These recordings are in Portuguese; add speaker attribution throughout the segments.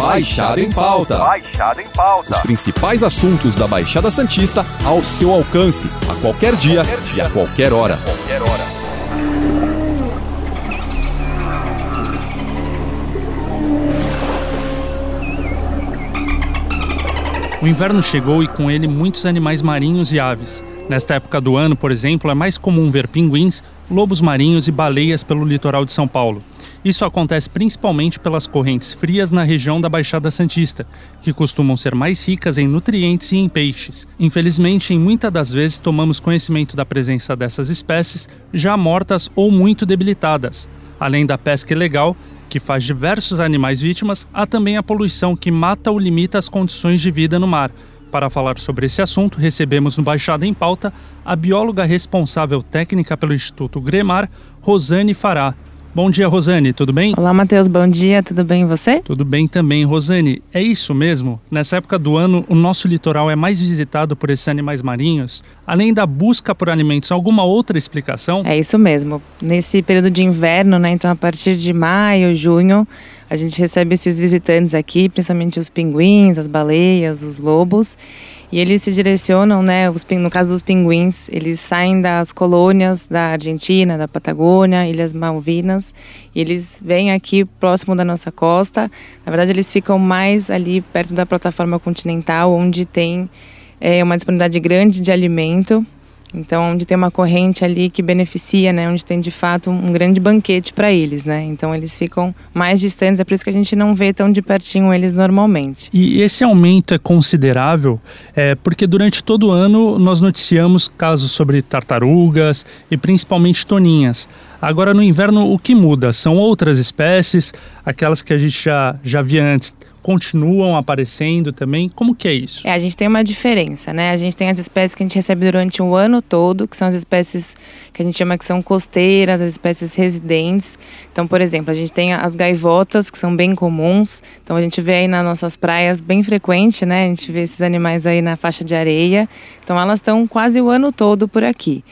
Speaker 1: Baixada em Pauta.
Speaker 2: Baixada em Pauta.
Speaker 1: Os principais assuntos da Baixada Santista ao seu alcance, a qualquer dia,
Speaker 2: Qualquer dia.
Speaker 1: e a qualquer hora.
Speaker 2: Qualquer hora.
Speaker 3: O inverno chegou e com ele muitos animais marinhos e aves. Nesta época do ano, por exemplo, é mais comum ver pinguins, lobos marinhos e baleias pelo litoral de São Paulo. Isso acontece principalmente pelas correntes frias na região da Baixada Santista, que costumam ser mais ricas em nutrientes e em peixes. Infelizmente, em muitas das vezes tomamos conhecimento da presença dessas espécies já mortas ou muito debilitadas. Além da pesca ilegal, que faz diversos animais vítimas, há também a poluição que mata ou limita as condições de vida no mar. Para falar sobre esse assunto, recebemos no Baixada em Pauta a bióloga responsável técnica pelo Instituto Gremar, Rosane Fará. Bom dia, Rosane, tudo bem?
Speaker 4: Olá, Matheus, bom dia, tudo bem e você?
Speaker 3: Tudo bem também, Rosane. É isso mesmo? Nessa época do ano, o nosso litoral é mais visitado por esses animais marinhos? Além da busca por alimentos, alguma outra explicação?
Speaker 4: É isso mesmo. Nesse período de inverno, né, então a partir de maio, junho, a gente recebe esses visitantes aqui, principalmente os pinguins, as baleias, os lobos, e eles se direcionam, né, os, no caso dos pinguins, eles saem das colônias da Argentina, da Patagônia, Ilhas Malvinas, e eles vêm aqui próximo da nossa costa. Na verdade, eles ficam mais ali perto da plataforma continental, onde tem é, uma disponibilidade grande de alimento. Então, onde tem uma corrente ali que beneficia, né, onde tem de fato um grande banquete para eles, né? Então, eles ficam mais distantes, é por isso que a gente não vê tão de pertinho eles normalmente.
Speaker 3: E esse aumento é considerável é, porque durante todo o ano nós noticiamos casos sobre tartarugas e principalmente toninhas. Agora no inverno o que muda? São outras espécies, aquelas que a gente já, já via antes continuam aparecendo também. Como que é isso?
Speaker 4: É, a gente tem uma diferença, né? A gente tem as espécies que a gente recebe durante o ano todo, que são as espécies que a gente chama que são costeiras, as espécies residentes. Então, por exemplo, a gente tem as gaivotas, que são bem comuns. Então, a gente vê aí nas nossas praias bem frequente, né? A gente vê esses animais aí na faixa de areia. Então, elas estão quase o ano todo por aqui.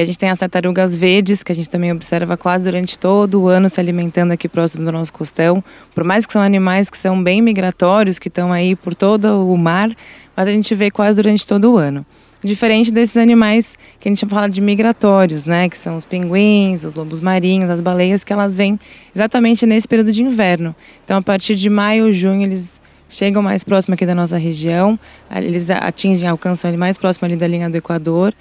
Speaker 4: E a gente tem as tartarugas verdes, que a gente também observa quase durante todo o ano se alimentando aqui próximo do nosso costão. Por mais que são animais que são bem migratórios, que estão aí por todo o mar, mas a gente vê quase durante todo o ano. Diferente desses animais que a gente fala de migratórios, né? Que são os pinguins, os lobos marinhos, as baleias, que elas vêm exatamente nesse período de inverno. Então, a partir de maio, junho, eles chegam mais próximo aqui da nossa região, eles atingem, alcançam ali mais próximo ali da linha do Equador.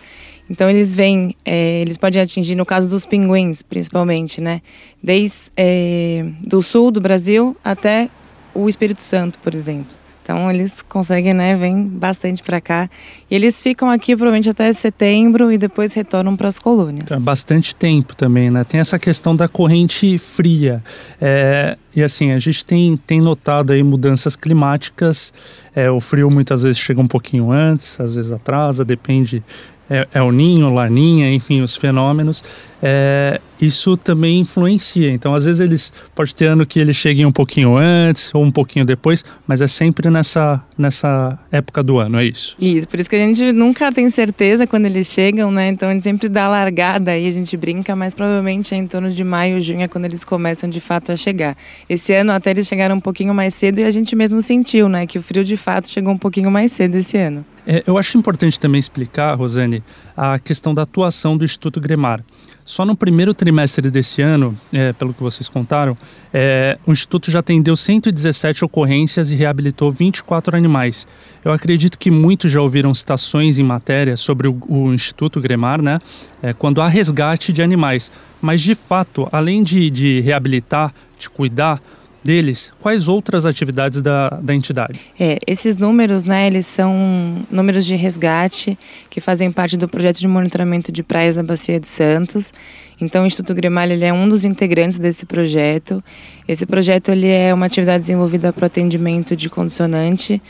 Speaker 4: Então eles vêm, é, eles podem atingir, no caso dos pinguins, principalmente, né? Desde é, do sul do Brasil até o Espírito Santo, por exemplo. Então eles conseguem, né? Vêm bastante para cá e eles ficam aqui provavelmente até setembro e depois retornam para as colônias.
Speaker 3: Então, bastante tempo também, né? Tem essa questão da corrente fria. É, e assim, a gente tem, tem notado aí mudanças climáticas. É, o frio muitas vezes chega um pouquinho antes, às vezes atrasa, depende. É, é o ninho, laninha, enfim, os fenômenos. É, isso também influencia. Então, às vezes eles pode ter ano que eles cheguem um pouquinho antes ou um pouquinho depois, mas é sempre nessa nessa época do ano, é isso.
Speaker 4: Isso, por isso que a gente nunca tem certeza quando eles chegam, né? Então a gente sempre dá a largada aí, a gente brinca, mas provavelmente é em torno de maio, junho é quando eles começam de fato a chegar. Esse ano até eles chegaram um pouquinho mais cedo e a gente mesmo sentiu, né? Que o frio de fato chegou um pouquinho mais cedo esse ano.
Speaker 3: É, eu acho importante também explicar, Rosane, a questão da atuação do Instituto Gremar. Só no primeiro trimestre desse ano, é, pelo que vocês contaram, é, o Instituto já atendeu 117 ocorrências e reabilitou 24 animais. Eu acredito que muitos já ouviram citações em matéria sobre o, o Instituto Gremar, né? É, quando há resgate de animais. Mas, de fato, além de, de reabilitar, de cuidar, deles, quais outras atividades da, da entidade?
Speaker 4: É, esses números, né, eles são números de resgate que fazem parte do projeto de monitoramento de praias da Bacia de Santos. Então, o Instituto Grimalho ele é um dos integrantes desse projeto. Esse projeto ele é uma atividade desenvolvida para o atendimento de condicionante,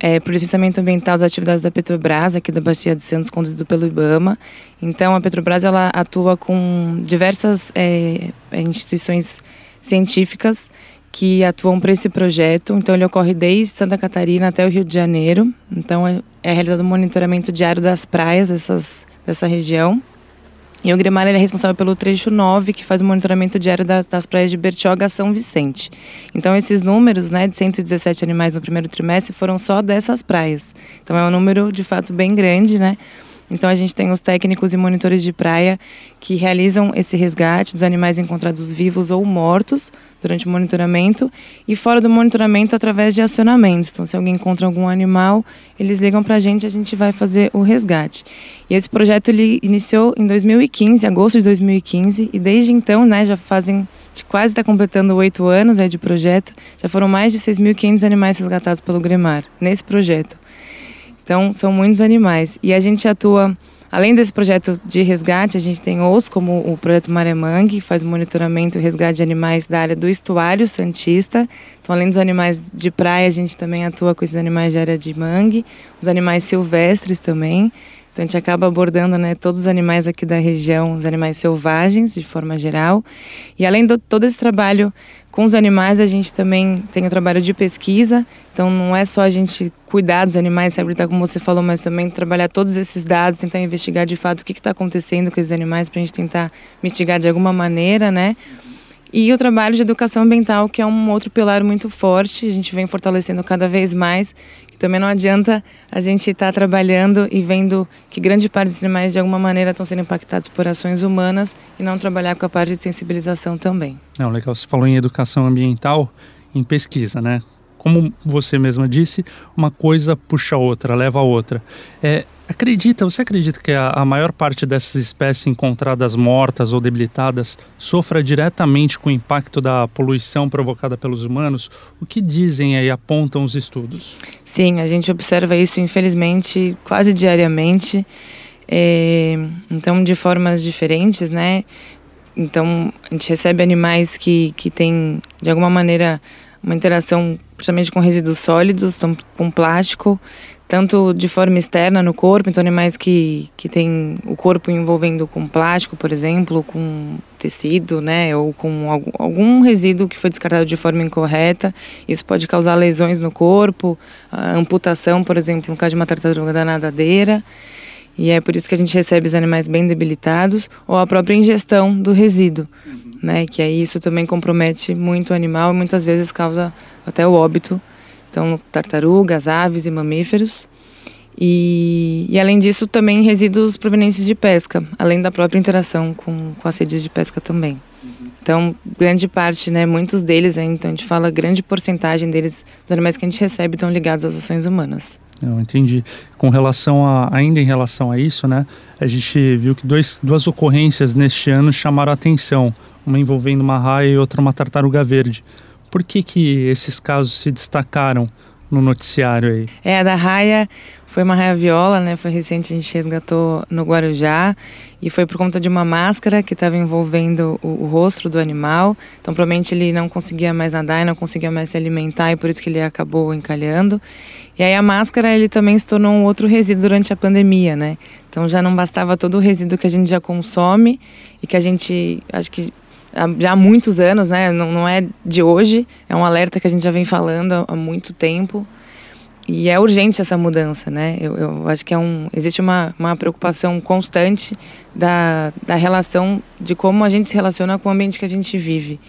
Speaker 4: é, licenciamento ambiental das atividades da Petrobras, aqui da Bacia de Santos, conduzido pelo IBAMA. Então, a Petrobras ela atua com diversas é, instituições científicas que atuam para esse projeto. Então, ele ocorre desde Santa Catarina até o Rio de Janeiro. Então, é, é realizado um monitoramento diário das praias dessas, dessa região. E o Gremar é responsável pelo trecho 9, que faz o monitoramento diário das, das praias de Bertioga a São Vicente. Então, esses números, né, de 117 animais no primeiro trimestre, foram só dessas praias. Então, é um número, de fato, bem grande, né? Então a gente tem os técnicos e monitores de praia que realizam esse resgate dos animais encontrados vivos ou mortos durante o monitoramento e fora do monitoramento através de acionamentos. Então se alguém encontra algum animal, eles ligam para a gente e a gente vai fazer o resgate. E esse projeto ele iniciou em 2015, agosto de 2015, e desde então, né, já fazem quase está completando oito anos é, de projeto, já foram mais de 6.500 animais resgatados pelo Gremar nesse projeto. Então, são muitos animais. E a gente atua, além desse projeto de resgate, a gente tem outros, como o projeto Maremangue, que faz monitoramento e resgate de animais da área do estuário Santista. Então, além dos animais de praia, a gente também atua com esses animais de área de mangue, os animais silvestres também. Então, a gente acaba abordando né, todos os animais aqui da região, os animais selvagens, de forma geral. E além de todo esse trabalho com os animais, a gente também tem o trabalho de pesquisa, então não é só a gente cuidar dos animais, se habilitar como você falou, mas também trabalhar todos esses dados, tentar investigar de fato o que está acontecendo com esses animais para a gente tentar mitigar de alguma maneira, né? E o trabalho de educação ambiental, que é um outro pilar muito forte, a gente vem fortalecendo cada vez mais. Também não adianta a gente estar tá trabalhando e vendo que grande parte dos animais de alguma maneira estão sendo impactados por ações humanas e não trabalhar com a parte de sensibilização também.
Speaker 3: Não, legal. Você falou em educação ambiental, em pesquisa, né? Como você mesma disse, uma coisa puxa a outra, leva a outra. É, Acredita, você acredita que a, a, maior parte dessas espécies encontradas mortas ou debilitadas sofra diretamente com o impacto da poluição provocada pelos humanos? O que dizem e apontam os estudos?
Speaker 4: Sim, a gente observa isso, infelizmente, quase diariamente. É, então, de formas diferentes, né? Então, a gente recebe animais que, que têm, de alguma maneira, uma interação principalmente com resíduos sólidos, com plástico, tanto de forma externa no corpo, então animais que, que têm o corpo envolvendo com plástico, por exemplo, com tecido, né, ou com algum, algum resíduo que foi descartado de forma incorreta. Isso pode causar lesões no corpo, amputação, por exemplo, no caso de uma tartaruga da nadadeira. E é por isso que a gente recebe os animais bem debilitados, ou a própria ingestão do resíduo, uhum. né, que aí isso também compromete muito o animal e muitas vezes causa até o óbito então tartarugas, aves e mamíferos. E, e, além disso, também resíduos provenientes de pesca, além da própria interação com, com as redes de pesca também. Então, grande parte, né, muitos deles, então a gente fala grande porcentagem deles, dos animais que a gente recebe, estão ligados às ações humanas.
Speaker 3: Entendi. Com relação a, ainda em relação a isso, né, a gente viu que dois, duas ocorrências neste ano chamaram a atenção, uma envolvendo uma raia e outra uma tartaruga verde. Por que, que esses casos se destacaram no noticiário aí?
Speaker 4: É, a da raia foi uma raia viola, né? Foi recente, a gente resgatou no Guarujá e foi por conta de uma máscara que estava envolvendo o, o, rosto do animal. Então, provavelmente ele não conseguia mais nadar e não conseguia mais se alimentar e por isso que ele acabou encalhando. E aí a máscara ele também se tornou um outro resíduo durante a pandemia, né? Então já não bastava todo o resíduo que a gente já consome e que a gente, acho que já há muitos anos, né? Não, não é de hoje, é um alerta que a gente já vem falando há muito tempo. E é urgente essa mudança, né? Eu, eu acho que é um, existe uma, uma preocupação constante da, da relação, de como a gente se relaciona com o ambiente que a gente vive.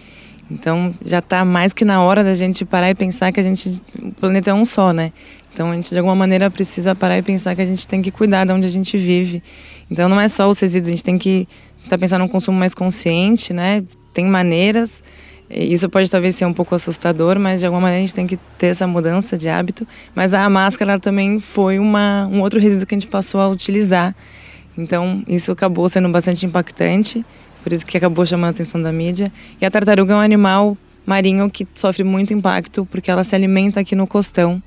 Speaker 4: Então já está mais que na hora da gente parar e pensar que a gente, o planeta é um só, né? Então a gente de alguma maneira precisa parar e pensar que a gente tem que cuidar de onde a gente vive. Então não é só os resíduos, a gente tem que estar tá pensando num consumo mais consciente, né? Tem maneiras. Isso pode talvez ser um pouco assustador, mas de alguma maneira a gente tem que ter essa mudança de hábito. Mas a máscara também foi uma, um outro resíduo que a gente passou a utilizar. Então isso acabou sendo bastante impactante, por isso que acabou chamando a atenção da mídia. E a tartaruga é um animal marinho que sofre muito impacto porque ela se alimenta aqui no costão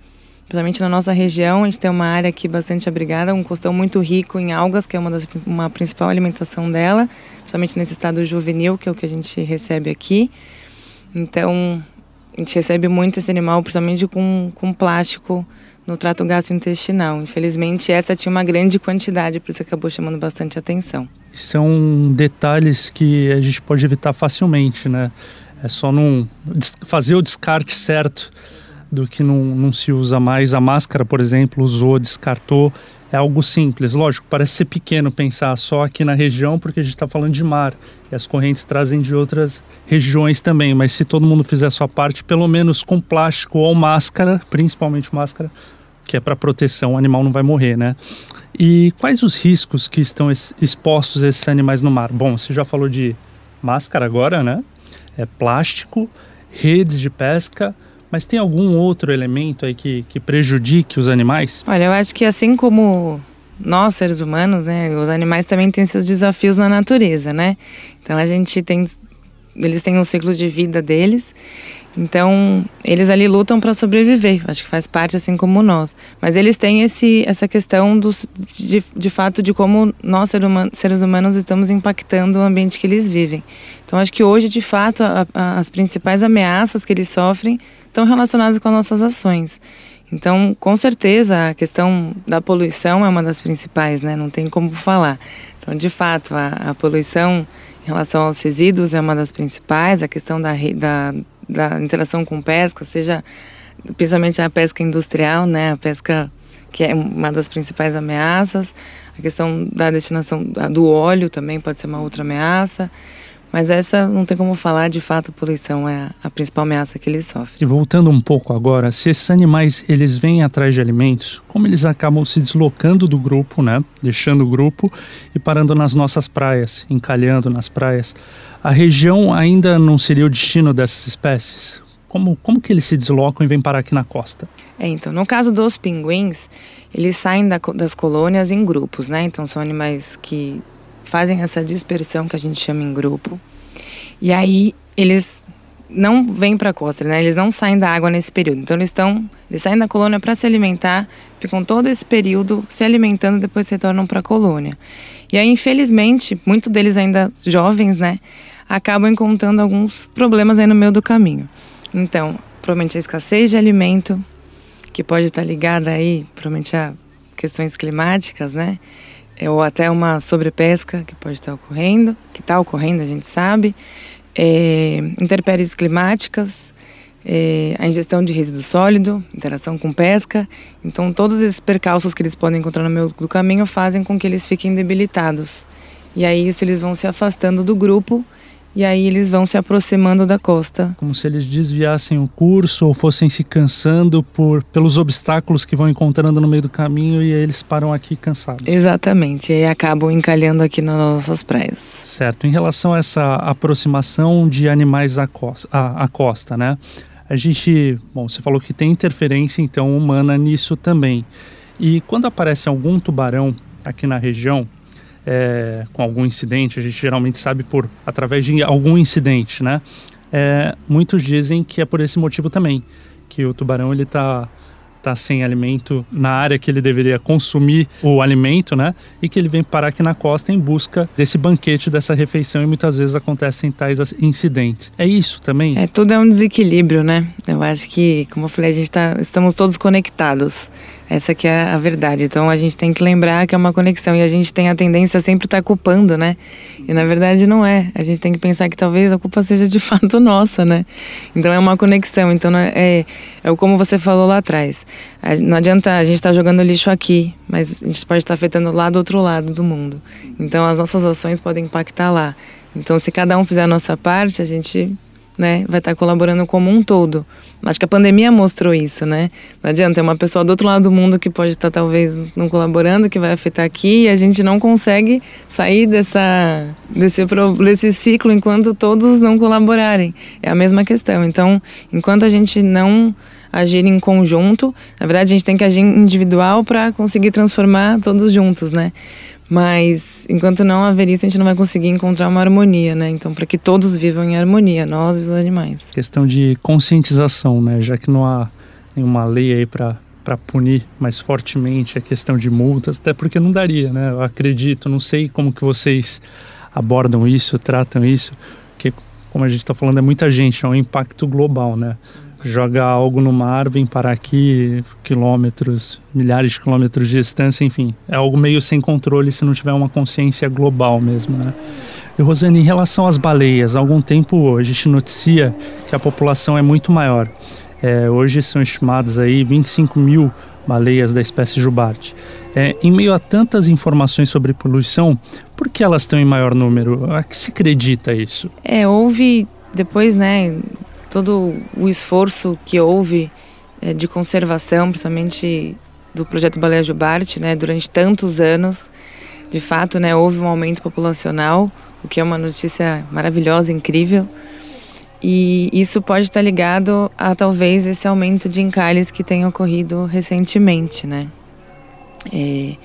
Speaker 4: principalmente na nossa região, a gente tem uma área aqui bastante abrigada, um costão muito rico em algas, que é uma das uma principal alimentação dela, principalmente nesse estado juvenil, que é o que a gente recebe aqui. Então, a gente recebe muito esse animal, principalmente com, com plástico no trato gastrointestinal. Infelizmente, essa tinha uma grande quantidade, por isso acabou chamando bastante atenção.
Speaker 3: São detalhes que a gente pode evitar facilmente, né? É só não fazer o descarte certo do que não, não se usa mais. A máscara, por exemplo, usou, descartou. é algo simples. Lógico, parece ser pequeno pensar só aqui na região, porque a gente está falando de mar e as correntes trazem de outras regiões também. Mas se todo mundo fizer a sua parte, pelo menos com plástico ou máscara, principalmente máscara, que é para proteção, o animal não vai morrer, né? E quais os riscos que estão expostos esses animais no mar? Bom, você já falou de máscara agora, né? É plástico, redes de pesca mas tem algum outro elemento aí que, que prejudique os animais?
Speaker 4: Olha, eu acho que assim como nós, seres humanos, né, os animais também têm seus desafios na natureza, né? Então a gente tem. Eles têm um ciclo de vida deles. Então, eles ali lutam para sobreviver, acho que faz parte assim como nós. Mas eles têm esse, essa questão do, de, de fato de como nós, ser humano, seres humanos, estamos impactando o ambiente que eles vivem. Então, acho que hoje, de fato, a, a, as principais ameaças que eles sofrem estão relacionadas com as nossas ações. Então, com certeza, a questão da poluição é uma das principais, né? Não tem como falar. Então, de fato, a, a poluição em relação aos resíduos é uma das principais, a questão da, da, da interação com pesca, seja principalmente a pesca industrial, né? A pesca que é uma das principais ameaças, a questão da destinação do óleo também pode ser uma outra ameaça. Mas essa não tem como falar, de fato, a poluição é a principal ameaça que eles sofrem.
Speaker 3: E voltando um pouco agora, se esses animais eles vêm atrás de alimentos, como eles acabam se deslocando do grupo, né, deixando o grupo e parando nas nossas praias, encalhando nas praias, a região ainda não seria o destino dessas espécies? Como, como que eles se deslocam e vêm parar aqui na costa?
Speaker 4: É, então, no caso dos pinguins, eles saem da, das colônias em grupos, né? Então, são animais que fazem essa dispersão que a gente chama em grupo. E aí eles não vêm para a costa, né? Eles não saem da água nesse período. Então eles estão, eles saem da colônia para se alimentar, ficam todo esse período se alimentando, depois retornam para a colônia. E aí, infelizmente, muitos deles ainda jovens, né, acabam encontrando alguns problemas aí no meio do caminho. Então, provavelmente a escassez de alimento, que pode estar ligada aí, provavelmente a questões climáticas, né? É, ou até uma sobrepesca que pode estar ocorrendo, que está ocorrendo, a gente sabe, é, intempéries climáticas, é, a ingestão de resíduo sólido, interação com pesca. Então, todos esses percalços que eles podem encontrar no meio do caminho fazem com que eles fiquem debilitados. E aí, isso eles vão se afastando do grupo e aí eles vão se aproximando da costa.
Speaker 3: Como se eles desviassem o curso ou fossem se cansando por pelos obstáculos que vão encontrando no meio do caminho e aí eles param aqui cansados.
Speaker 4: Exatamente, e acabam encalhando aqui nas nossas praias.
Speaker 3: Certo. Em relação a essa aproximação de animais à costa, à, à costa né? A gente, bom, você falou que tem interferência então humana nisso também. E quando aparece algum tubarão aqui na região, é, com algum incidente, a gente geralmente sabe por através de algum incidente, né? É, muitos dizem que é por esse motivo também, que o tubarão ele está tá sem alimento na área que ele deveria consumir o alimento, né? E que ele vem parar aqui na costa em busca desse banquete, dessa refeição e muitas vezes acontecem tais incidentes. É isso também?
Speaker 4: É, tudo é um desequilíbrio, né? Eu acho que, como eu falei, a gente tá, estamos todos conectados. Essa que é a verdade. Então a gente tem que lembrar que é uma conexão e a gente tem a tendência a sempre estar tá culpando, né? E na verdade não é. A gente tem que pensar que talvez a culpa seja de fato nossa, né? Então é uma conexão. Então é, é, é como você falou lá atrás. Não adianta a gente estar tá jogando lixo aqui, mas a gente pode estar tá afetando lá do outro lado do mundo. Então as nossas ações podem impactar lá. Então se cada um fizer a nossa parte, a gente né, vai estar colaborando como um todo. Acho que a pandemia mostrou isso, né? Não adianta, é uma pessoa do outro lado do mundo que pode estar talvez não colaborando, que vai afetar aqui, e a gente não consegue sair dessa, desse, desse ciclo enquanto todos não colaborarem. É a mesma questão. Então, enquanto a gente não agir em conjunto, na verdade a gente tem que agir individual para conseguir transformar todos juntos, né? Mas enquanto não haver isso, a gente não vai conseguir encontrar uma harmonia, né? Então, para que todos vivam em harmonia, nós e os animais.
Speaker 3: Questão de conscientização, né? Já que não há nenhuma lei aí para para punir mais fortemente a questão de multas, até porque não daria, né? Eu acredito, não sei como que vocês abordam isso, tratam isso, porque como a gente está falando é muita gente, é um impacto global, né? Joga algo no mar, vem parar aqui quilômetros, milhares de quilômetros de distância, enfim, é algo meio sem controle se não tiver uma consciência global mesmo, né? E Rosane, em relação às baleias, há algum tempo a gente noticia que a população é muito maior. É, hoje são estimados aí 25 mil baleias da espécie jubarte. É, em meio a tantas informações sobre poluição, por que elas estão em maior número? A que se acredita isso?
Speaker 4: É, houve depois, né, todo o esforço que houve é, de conservação, principalmente do projeto Baleia Jubarte, né, durante tantos anos, de fato, né, houve um aumento populacional, o que é uma notícia maravilhosa, incrível. E isso pode estar ligado a talvez esse aumento de encalhes que tem ocorrido recentemente, né? É,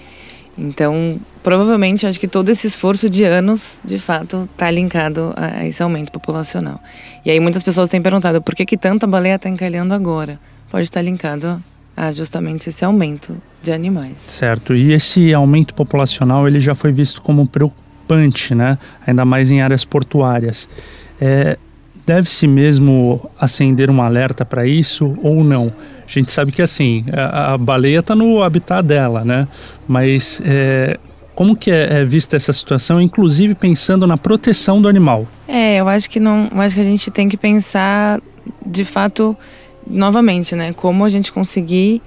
Speaker 4: então, provavelmente, acho que todo esse esforço de anos, de fato, está linkado a esse aumento populacional. E aí muitas pessoas têm perguntado por que, que tanta baleia está encalhando agora? Pode estar linkado a justamente esse aumento de animais.
Speaker 3: Certo. E esse aumento populacional ele já foi visto como preocupante, né? Ainda mais em áreas portuárias. É, Deve-se mesmo acender um alerta para isso ou não? A gente sabe que assim a, a baleia está no habitat dela, né? Mas é, como que é, é, vista essa situação, inclusive pensando na proteção do animal?
Speaker 4: É, eu acho que não, acho que a gente tem que pensar de fato novamente, né? Como a gente conseguir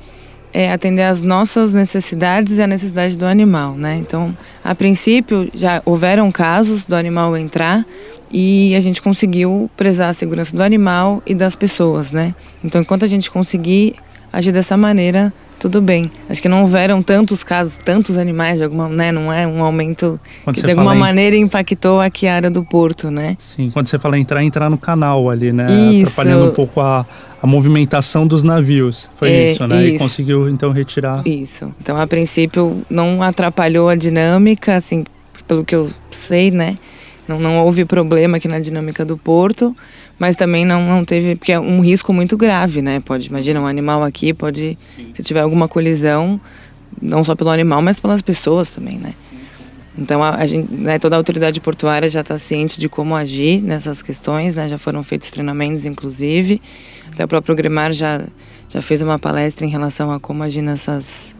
Speaker 4: é, atender às nossas necessidades e a necessidade do animal, né? Então, a princípio já houveram casos do animal entrar e a gente conseguiu prezar a segurança do animal e das pessoas, né? Então, enquanto a gente conseguir agir dessa maneira, tudo bem. Acho que não houveram tantos casos, tantos animais de alguma, né? Não é um aumento quando que de alguma em... maneira impactou aqui a área do porto, né?
Speaker 3: Sim, quando você fala entrar, entrar no canal ali, né? Isso. Atrapalhando um pouco a, a movimentação dos navios. Foi é, isso, né? Isso. E conseguiu então retirar.
Speaker 4: Isso. Então, a princípio, não atrapalhou a dinâmica, assim, pelo que eu sei, né? Não, não houve problema aqui na dinâmica do porto, mas também não, não teve, porque é um risco muito grave, né? Pode, imagina, um animal aqui pode, Sim. se tiver alguma colisão, não só pelo animal, mas pelas pessoas também, né? Sim. Então, a, a gente, né, toda a autoridade portuária já está ciente de como agir nessas questões, né? Já foram feitos treinamentos, inclusive. Até o próprio Gremar já, já fez uma palestra em relação a como agir nessas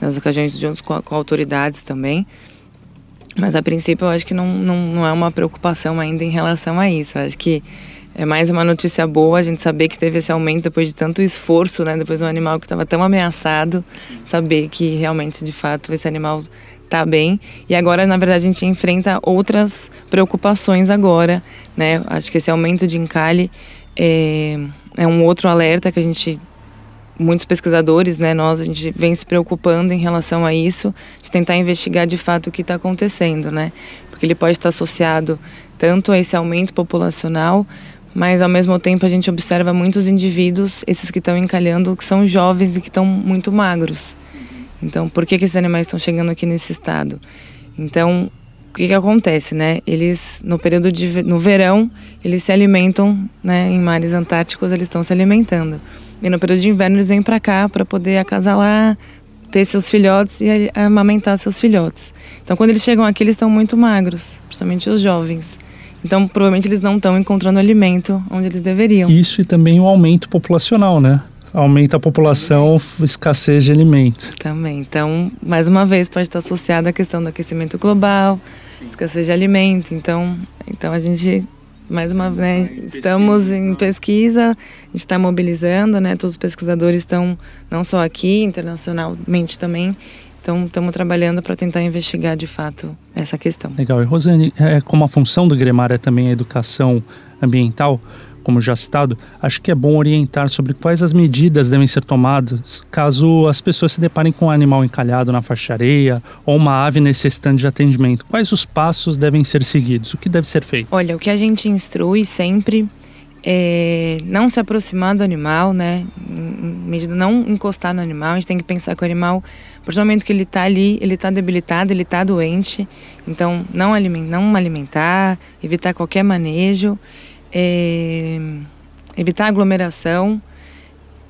Speaker 4: nas ocasiões juntos com, com autoridades também. Mas a princípio eu acho que não, não, não é uma preocupação ainda em relação a isso. Eu acho que é mais uma notícia boa a gente saber que teve esse aumento depois de tanto esforço, né? Depois de um animal que estava tão ameaçado, saber que realmente, de fato, esse animal está bem. E agora, na verdade, a gente enfrenta outras preocupações agora, né? Acho que esse aumento de encalhe é, é um outro alerta que a gente muitos pesquisadores, né, nós a gente vem se preocupando em relação a isso, de tentar investigar de fato o que está acontecendo, né? Porque ele pode estar associado tanto a esse aumento populacional, mas ao mesmo tempo a gente observa muitos indivíduos, esses que estão encalhando, que são jovens e que estão muito magros. Então, por que, que esses animais estão chegando aqui nesse estado? Então, o que, que acontece, né? Eles, no período de no verão, eles se alimentam, né? Em mares antárticos, eles estão se alimentando. E no período de inverno eles vêm para cá para poder acasalar, ter seus filhotes e amamentar seus filhotes. Então quando eles chegam aqui eles estão muito magros, principalmente os jovens. Então provavelmente eles não estão encontrando alimento onde eles deveriam.
Speaker 3: Isso e também o aumento populacional, né? Aumenta a população, escassez de alimento.
Speaker 4: Também. Então, mais uma vez, pode estar associada à questão do aquecimento global, Sim. escassez de alimento. Então, então a gente mais uma vez, né, estamos em pesquisa, a gente está mobilizando, né? Todos os pesquisadores estão, não só aqui, internacionalmente também, então estamos trabalhando para tentar investigar de fato essa questão.
Speaker 3: Legal. E Rosane, é, como a função do Gremar é também a educação ambiental, como já citado, acho que é bom orientar sobre quais as medidas devem ser tomadas caso as pessoas se deparem com um animal encalhado na faixa areia ou uma ave necessitando de atendimento. Quais os passos devem ser seguidos? O que deve ser feito?
Speaker 4: Olha, o que a gente instrui sempre é não se aproximar do animal, né? Não encostar no animal. A gente tem que pensar que o animal, a momento que ele está ali, ele está debilitado, ele está doente. Então, não não alimentar, evitar qualquer manejo é, evitar aglomeração,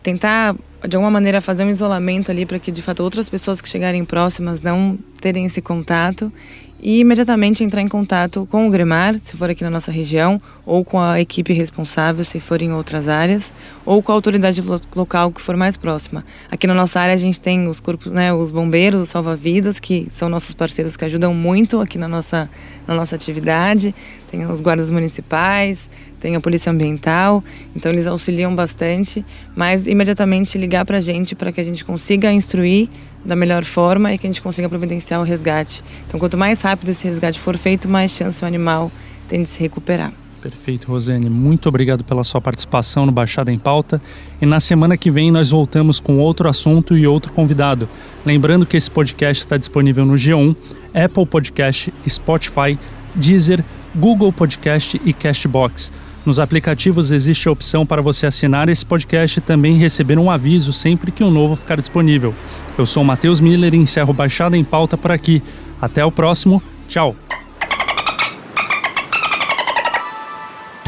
Speaker 4: tentar de alguma maneira fazer um isolamento ali para que de fato outras pessoas que chegarem próximas não terem esse contato e imediatamente entrar em contato com o Gremar, se for aqui na nossa região, ou com a equipe responsável, se for em outras áreas, ou com a autoridade lo local que for mais próxima. Aqui na nossa área a gente tem os corpos, né, os bombeiros, os salva-vidas, que são nossos parceiros que ajudam muito aqui na nossa, na nossa atividade, tem os guardas municipais, tem a polícia ambiental, então eles auxiliam bastante, mas imediatamente ligar para a gente para que a gente consiga instruir da melhor forma e que a gente consiga providenciar o resgate. Então, quanto mais rápido esse resgate for feito, mais chance o animal tem de se recuperar.
Speaker 3: Perfeito, Rosane. Muito obrigado pela sua participação no Baixada em Pauta. E na semana que vem nós voltamos com outro assunto e outro convidado. Lembrando que esse podcast está disponível no G1, Apple Podcast, Spotify, Deezer, Google Podcast e Castbox. Nos aplicativos existe a opção para você assinar esse podcast e também receber um aviso sempre que um novo ficar disponível. Eu sou o Matheus Miller e encerro Baixada em Pauta por aqui. Até o próximo. Tchau.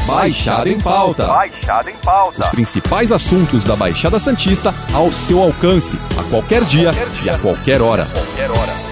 Speaker 1: Baixada em Pauta.
Speaker 2: Baixada em Pauta.
Speaker 1: Os principais assuntos da Baixada Santista ao seu alcance, a qualquer dia,
Speaker 2: Qualquer dia.
Speaker 1: e a qualquer hora.
Speaker 2: Qualquer hora.